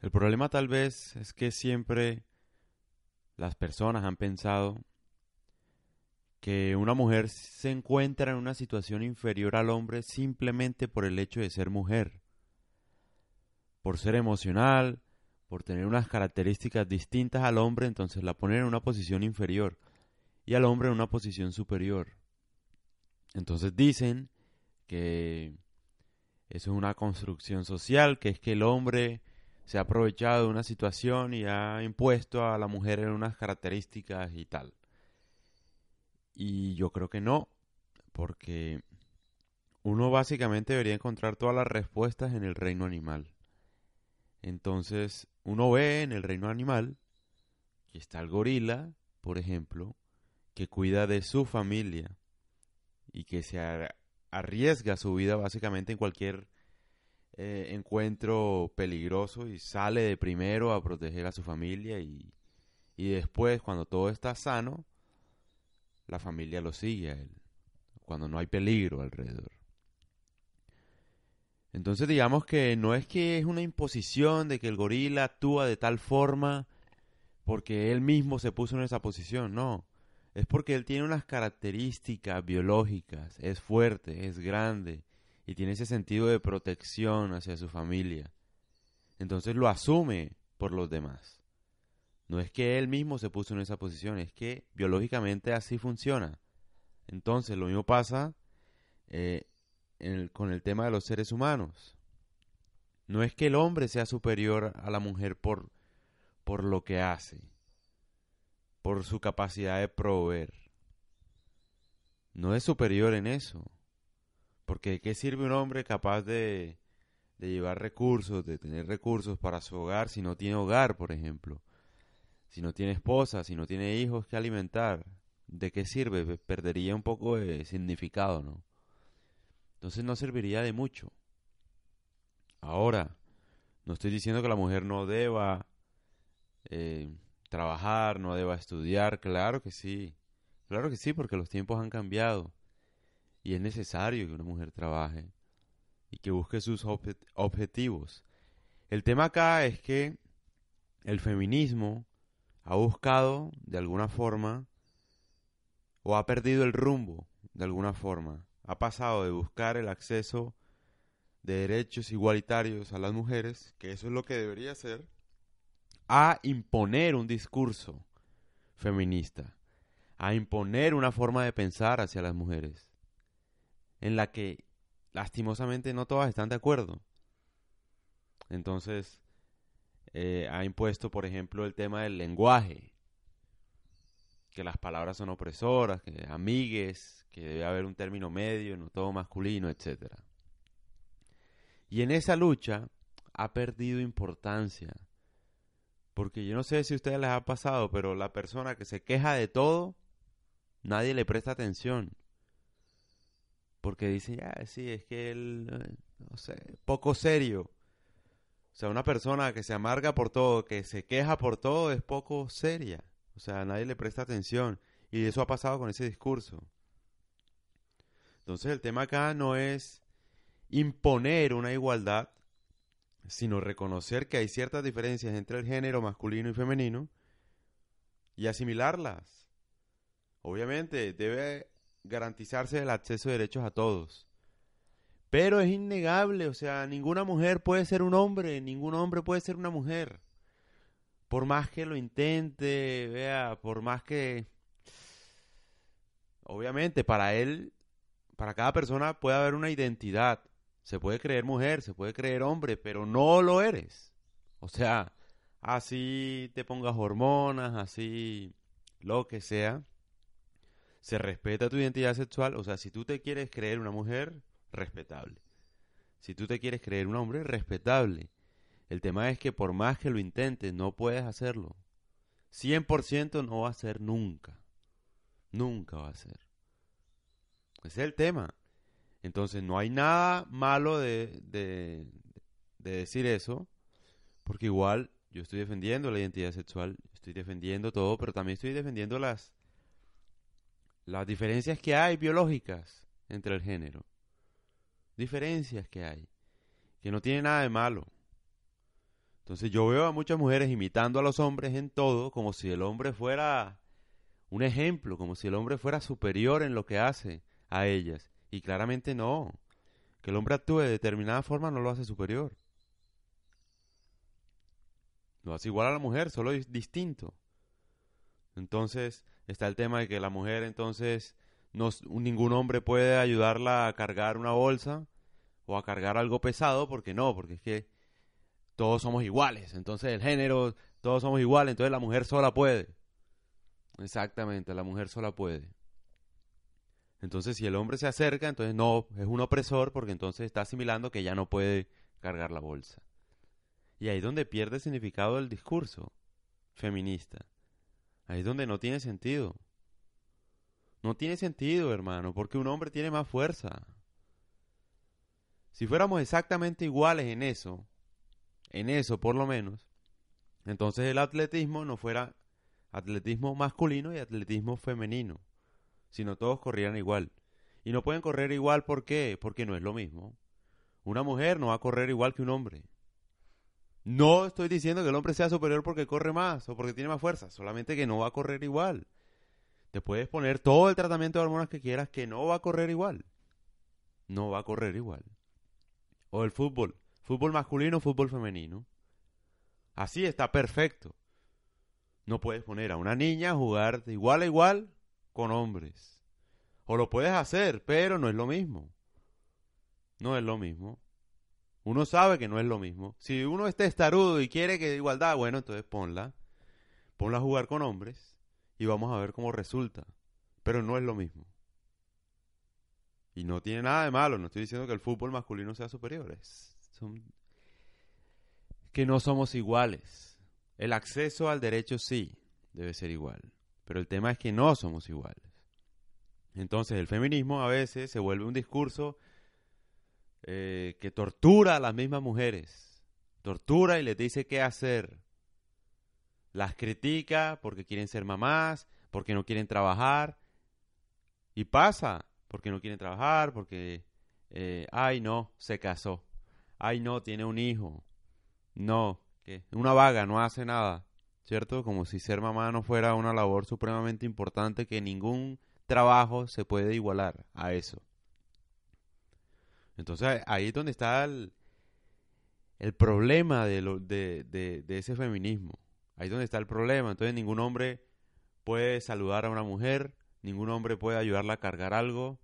El problema tal vez es que siempre las personas han pensado que una mujer se encuentra en una situación inferior al hombre simplemente por el hecho de ser mujer, por ser emocional, por tener unas características distintas al hombre, entonces la ponen en una posición inferior y al hombre en una posición superior. Entonces dicen que eso es una construcción social, que es que el hombre se ha aprovechado de una situación y ha impuesto a la mujer en unas características y tal. Y yo creo que no, porque uno básicamente debería encontrar todas las respuestas en el reino animal. Entonces, uno ve en el reino animal que está el gorila, por ejemplo, que cuida de su familia y que se arriesga su vida básicamente en cualquier eh, encuentro peligroso y sale de primero a proteger a su familia y, y después, cuando todo está sano, la familia lo sigue a él, cuando no hay peligro alrededor. Entonces digamos que no es que es una imposición de que el gorila actúa de tal forma porque él mismo se puso en esa posición, no. Es porque él tiene unas características biológicas, es fuerte, es grande y tiene ese sentido de protección hacia su familia. Entonces lo asume por los demás. No es que él mismo se puso en esa posición, es que biológicamente así funciona. Entonces lo mismo pasa eh, con el tema de los seres humanos. No es que el hombre sea superior a la mujer por, por lo que hace, por su capacidad de proveer. No es superior en eso. Porque ¿de qué sirve un hombre capaz de, de llevar recursos, de tener recursos para su hogar si no tiene hogar, por ejemplo? si no tiene esposa, si no tiene hijos que alimentar, ¿de qué sirve? Perdería un poco de significado, ¿no? Entonces no serviría de mucho. Ahora, no estoy diciendo que la mujer no deba eh, trabajar, no deba estudiar, claro que sí, claro que sí, porque los tiempos han cambiado y es necesario que una mujer trabaje y que busque sus objetivos. El tema acá es que el feminismo ha buscado de alguna forma o ha perdido el rumbo de alguna forma. Ha pasado de buscar el acceso de derechos igualitarios a las mujeres, que eso es lo que debería ser, a imponer un discurso feminista, a imponer una forma de pensar hacia las mujeres, en la que lastimosamente no todas están de acuerdo. Entonces, eh, ha impuesto, por ejemplo, el tema del lenguaje, que las palabras son opresoras, que amigues, que debe haber un término medio, no todo masculino, etc. Y en esa lucha ha perdido importancia, porque yo no sé si a ustedes les ha pasado, pero la persona que se queja de todo, nadie le presta atención. Porque dice, ya, sí, es que él, eh, no sé, poco serio. O sea, una persona que se amarga por todo, que se queja por todo, es poco seria. O sea, nadie le presta atención. Y eso ha pasado con ese discurso. Entonces el tema acá no es imponer una igualdad, sino reconocer que hay ciertas diferencias entre el género masculino y femenino y asimilarlas. Obviamente debe garantizarse el acceso de derechos a todos. Pero es innegable, o sea, ninguna mujer puede ser un hombre, ningún hombre puede ser una mujer. Por más que lo intente, vea, por más que... Obviamente, para él, para cada persona puede haber una identidad. Se puede creer mujer, se puede creer hombre, pero no lo eres. O sea, así te pongas hormonas, así lo que sea. Se respeta tu identidad sexual. O sea, si tú te quieres creer una mujer, respetable. Si tú te quieres creer un hombre, respetable. El tema es que por más que lo intentes, no puedes hacerlo. 100% no va a ser nunca. Nunca va a ser. Ese es el tema. Entonces no hay nada malo de, de, de decir eso, porque igual yo estoy defendiendo la identidad sexual, estoy defendiendo todo, pero también estoy defendiendo las, las diferencias que hay biológicas entre el género diferencias que hay, que no tiene nada de malo. Entonces yo veo a muchas mujeres imitando a los hombres en todo, como si el hombre fuera un ejemplo, como si el hombre fuera superior en lo que hace a ellas. Y claramente no. Que el hombre actúe de determinada forma no lo hace superior. Lo hace igual a la mujer, solo es distinto. Entonces está el tema de que la mujer entonces no, ningún hombre puede ayudarla a cargar una bolsa o a cargar algo pesado porque no, porque es que todos somos iguales. Entonces el género, todos somos iguales, entonces la mujer sola puede. Exactamente, la mujer sola puede. Entonces si el hombre se acerca, entonces no, es un opresor porque entonces está asimilando que ya no puede cargar la bolsa. Y ahí es donde pierde significado el discurso feminista. Ahí es donde no tiene sentido. No tiene sentido, hermano, porque un hombre tiene más fuerza. Si fuéramos exactamente iguales en eso, en eso por lo menos, entonces el atletismo no fuera atletismo masculino y atletismo femenino, sino todos corrieran igual. Y no pueden correr igual, ¿por qué? Porque no es lo mismo. Una mujer no va a correr igual que un hombre. No estoy diciendo que el hombre sea superior porque corre más o porque tiene más fuerza, solamente que no va a correr igual. Te puedes poner todo el tratamiento de hormonas que quieras que no va a correr igual. No va a correr igual. O el fútbol. Fútbol masculino, fútbol femenino. Así está perfecto. No puedes poner a una niña a jugar de igual a igual con hombres. O lo puedes hacer, pero no es lo mismo. No es lo mismo. Uno sabe que no es lo mismo. Si uno está estarudo y quiere que igualdad, bueno, entonces ponla. Ponla a jugar con hombres y vamos a ver cómo resulta. Pero no es lo mismo. Y no tiene nada de malo, no estoy diciendo que el fútbol masculino sea superior. Es, que no somos iguales. El acceso al derecho sí debe ser igual, pero el tema es que no somos iguales. Entonces el feminismo a veces se vuelve un discurso eh, que tortura a las mismas mujeres, tortura y les dice qué hacer, las critica porque quieren ser mamás, porque no quieren trabajar, y pasa, porque no quieren trabajar, porque, eh, ay no, se casó, ay no, tiene un hijo, no, que una vaga no hace nada, ¿cierto? Como si ser mamá no fuera una labor supremamente importante que ningún trabajo se puede igualar a eso. Entonces ahí es donde está el, el problema de, lo, de, ese feminismo. Ahí es donde está el problema. Entonces ningún hombre puede saludar a una mujer, ningún hombre puede ayudarla a cargar algo,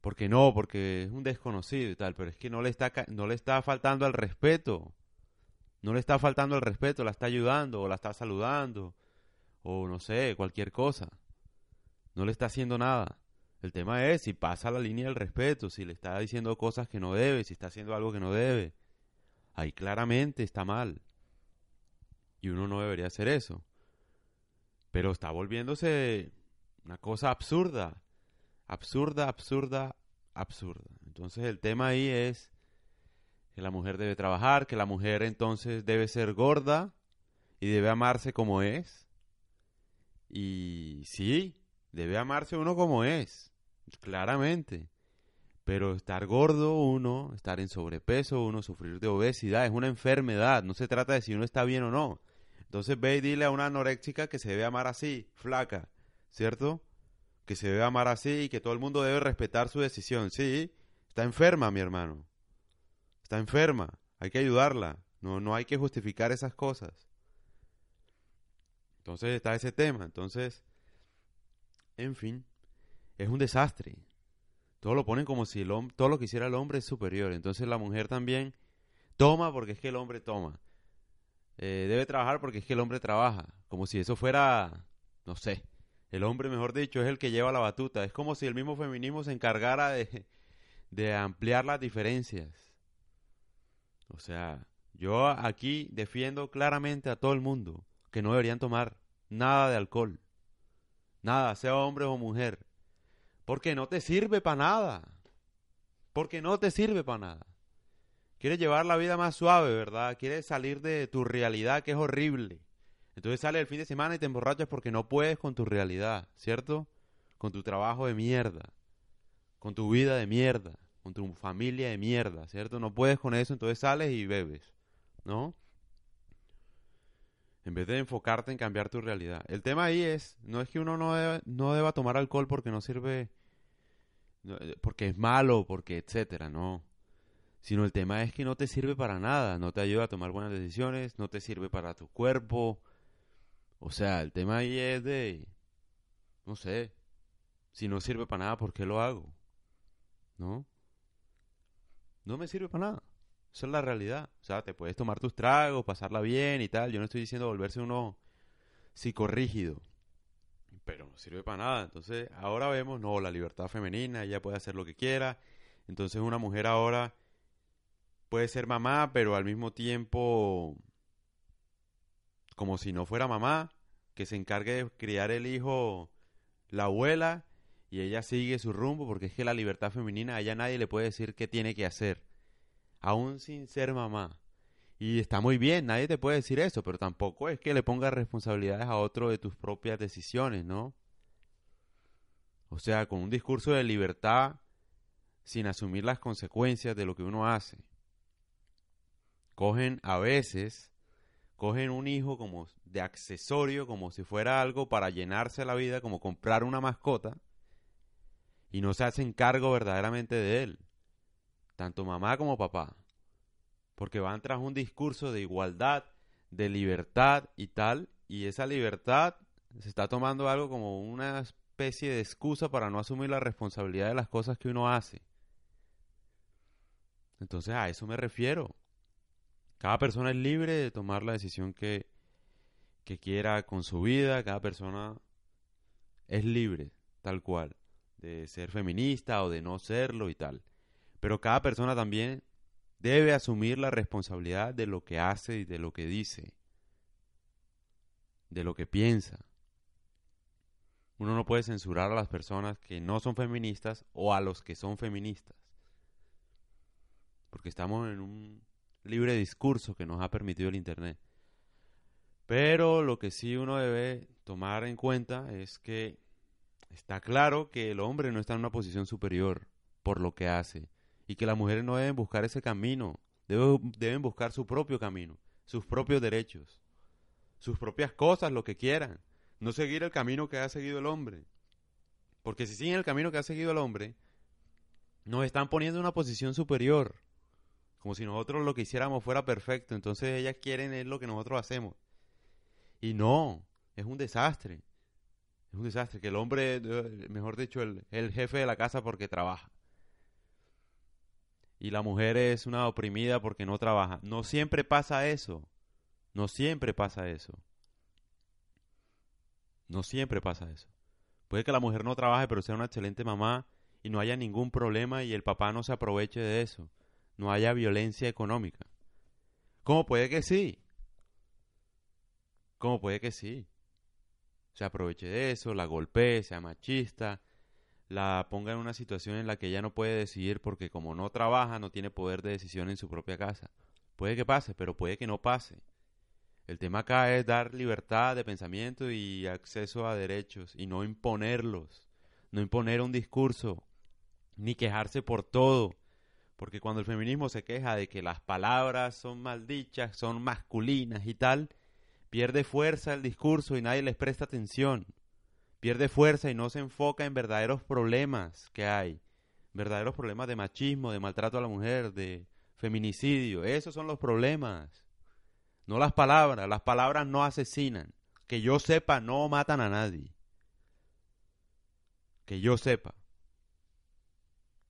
porque no, porque es un desconocido y tal, pero es que no le está, no le está faltando al respeto. No le está faltando el respeto, la está ayudando o la está saludando o no sé, cualquier cosa. No le está haciendo nada. El tema es si pasa la línea del respeto, si le está diciendo cosas que no debe, si está haciendo algo que no debe. Ahí claramente está mal. Y uno no debería hacer eso. Pero está volviéndose una cosa absurda. Absurda, absurda, absurda. Entonces el tema ahí es que la mujer debe trabajar, que la mujer entonces debe ser gorda y debe amarse como es. Y sí, debe amarse uno como es, claramente. Pero estar gordo uno, estar en sobrepeso uno, sufrir de obesidad, es una enfermedad. No se trata de si uno está bien o no. Entonces ve y dile a una anoréxica que se debe amar así, flaca, ¿cierto? Que se debe amar así y que todo el mundo debe respetar su decisión. Sí, está enferma, mi hermano. Está enferma, hay que ayudarla, no, no hay que justificar esas cosas. Entonces está ese tema, entonces, en fin, es un desastre. Todo lo ponen como si el todo lo que hiciera el hombre es superior. Entonces la mujer también toma porque es que el hombre toma. Eh, debe trabajar porque es que el hombre trabaja. Como si eso fuera, no sé, el hombre, mejor dicho, es el que lleva la batuta. Es como si el mismo feminismo se encargara de, de ampliar las diferencias. O sea, yo aquí defiendo claramente a todo el mundo que no deberían tomar nada de alcohol. Nada, sea hombre o mujer. Porque no te sirve para nada. Porque no te sirve para nada. Quieres llevar la vida más suave, ¿verdad? Quieres salir de tu realidad que es horrible. Entonces sales el fin de semana y te emborrachas porque no puedes con tu realidad, ¿cierto? Con tu trabajo de mierda. Con tu vida de mierda con tu familia de mierda, ¿cierto? No puedes con eso, entonces sales y bebes, ¿no? En vez de enfocarte en cambiar tu realidad. El tema ahí es, no es que uno no deba, no deba tomar alcohol porque no sirve, eh, porque es malo, porque etcétera, no. Sino el tema es que no te sirve para nada, no te ayuda a tomar buenas decisiones, no te sirve para tu cuerpo. O sea, el tema ahí es de, no sé, si no sirve para nada, ¿por qué lo hago? ¿No? No me sirve para nada. Esa es la realidad. O sea, te puedes tomar tus tragos, pasarla bien y tal. Yo no estoy diciendo volverse uno psicorrígido. Pero no sirve para nada. Entonces, ahora vemos, no, la libertad femenina, ella puede hacer lo que quiera. Entonces, una mujer ahora puede ser mamá, pero al mismo tiempo, como si no fuera mamá, que se encargue de criar el hijo la abuela y ella sigue su rumbo, porque es que la libertad femenina, a ella nadie le puede decir qué tiene que hacer aún sin ser mamá. Y está muy bien, nadie te puede decir eso, pero tampoco es que le pongas responsabilidades a otro de tus propias decisiones, ¿no? O sea, con un discurso de libertad sin asumir las consecuencias de lo que uno hace. Cogen a veces, cogen un hijo como de accesorio, como si fuera algo para llenarse la vida, como comprar una mascota, y no se hacen cargo verdaderamente de él tanto mamá como papá, porque van tras un discurso de igualdad, de libertad y tal, y esa libertad se está tomando algo como una especie de excusa para no asumir la responsabilidad de las cosas que uno hace. Entonces a eso me refiero. Cada persona es libre de tomar la decisión que, que quiera con su vida, cada persona es libre, tal cual, de ser feminista o de no serlo y tal. Pero cada persona también debe asumir la responsabilidad de lo que hace y de lo que dice, de lo que piensa. Uno no puede censurar a las personas que no son feministas o a los que son feministas. Porque estamos en un libre discurso que nos ha permitido el Internet. Pero lo que sí uno debe tomar en cuenta es que está claro que el hombre no está en una posición superior por lo que hace y que las mujeres no deben buscar ese camino, deben, buscar su propio camino, sus propios derechos, sus propias cosas, lo que quieran, no seguir el camino que ha seguido el hombre. Porque si siguen el camino que ha seguido el hombre, nos están poniendo en una posición superior, como si nosotros lo que hiciéramos fuera perfecto, entonces ellas quieren es lo que nosotros hacemos. Y no, es un desastre. Es un desastre que el hombre, eh, mejor dicho, el, el jefe de la casa porque trabaja y la mujer es una oprimida porque no trabaja. No siempre pasa eso. No siempre pasa eso. No siempre pasa eso. Puede que la mujer no trabaje pero sea una excelente mamá y no haya ningún problema y el papá no se aproveche de eso. No haya violencia económica. ¿Cómo puede que sí? ¿Cómo puede que sí? Se aproveche de eso, la golpee, sea machista, la ponga en una situación en la que ella no puede decidir porque como no trabaja no tiene poder de decisión en su propia casa. Puede que pase, pero puede que no pase. El tema acá es dar libertad de pensamiento y acceso a derechos y no imponerlos, no imponer un discurso, ni quejarse por todo. Porque cuando el feminismo se queja de que las palabras son maldichas, son masculinas y tal, pierde fuerza el discurso y nadie les presta atención pierde fuerza y no se enfoca en verdaderos problemas que hay, verdaderos problemas de machismo, de maltrato a la mujer, de feminicidio. Esos son los problemas, no las palabras. Las palabras no asesinan. Que yo sepa, no matan a nadie. Que yo sepa.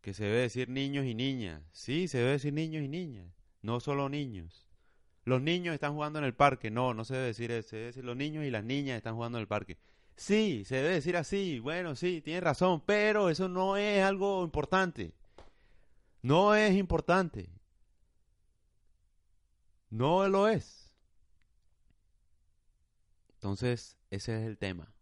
Que se debe decir niños y niñas. Sí, se debe decir niños y niñas. No solo niños. Los niños están jugando en el parque. No, no se debe decir eso. Se debe decir los niños y las niñas están jugando en el parque. Sí, se debe decir así. Bueno, sí, tiene razón, pero eso no es algo importante. No es importante. No lo es. Entonces, ese es el tema.